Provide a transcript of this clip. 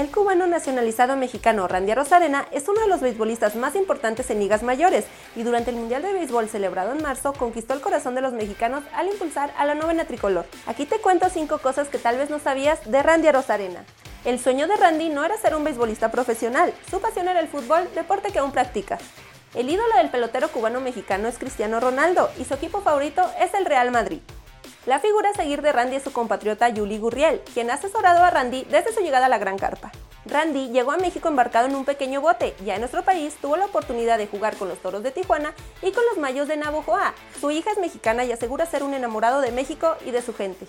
El cubano nacionalizado mexicano Randy Rosarena es uno de los beisbolistas más importantes en ligas mayores y durante el Mundial de Béisbol celebrado en marzo conquistó el corazón de los mexicanos al impulsar a la novena tricolor. Aquí te cuento cinco cosas que tal vez no sabías de Randy Rosarena. El sueño de Randy no era ser un beisbolista profesional, su pasión era el fútbol, deporte que aún practica. El ídolo del pelotero cubano mexicano es Cristiano Ronaldo y su equipo favorito es el Real Madrid. La figura a seguir de Randy es su compatriota Yuli Gurriel, quien ha asesorado a Randy desde su llegada a la Gran Carpa. Randy llegó a México embarcado en un pequeño bote, ya en nuestro país tuvo la oportunidad de jugar con los Toros de Tijuana y con los Mayos de Navojoa. Su hija es mexicana y asegura ser un enamorado de México y de su gente.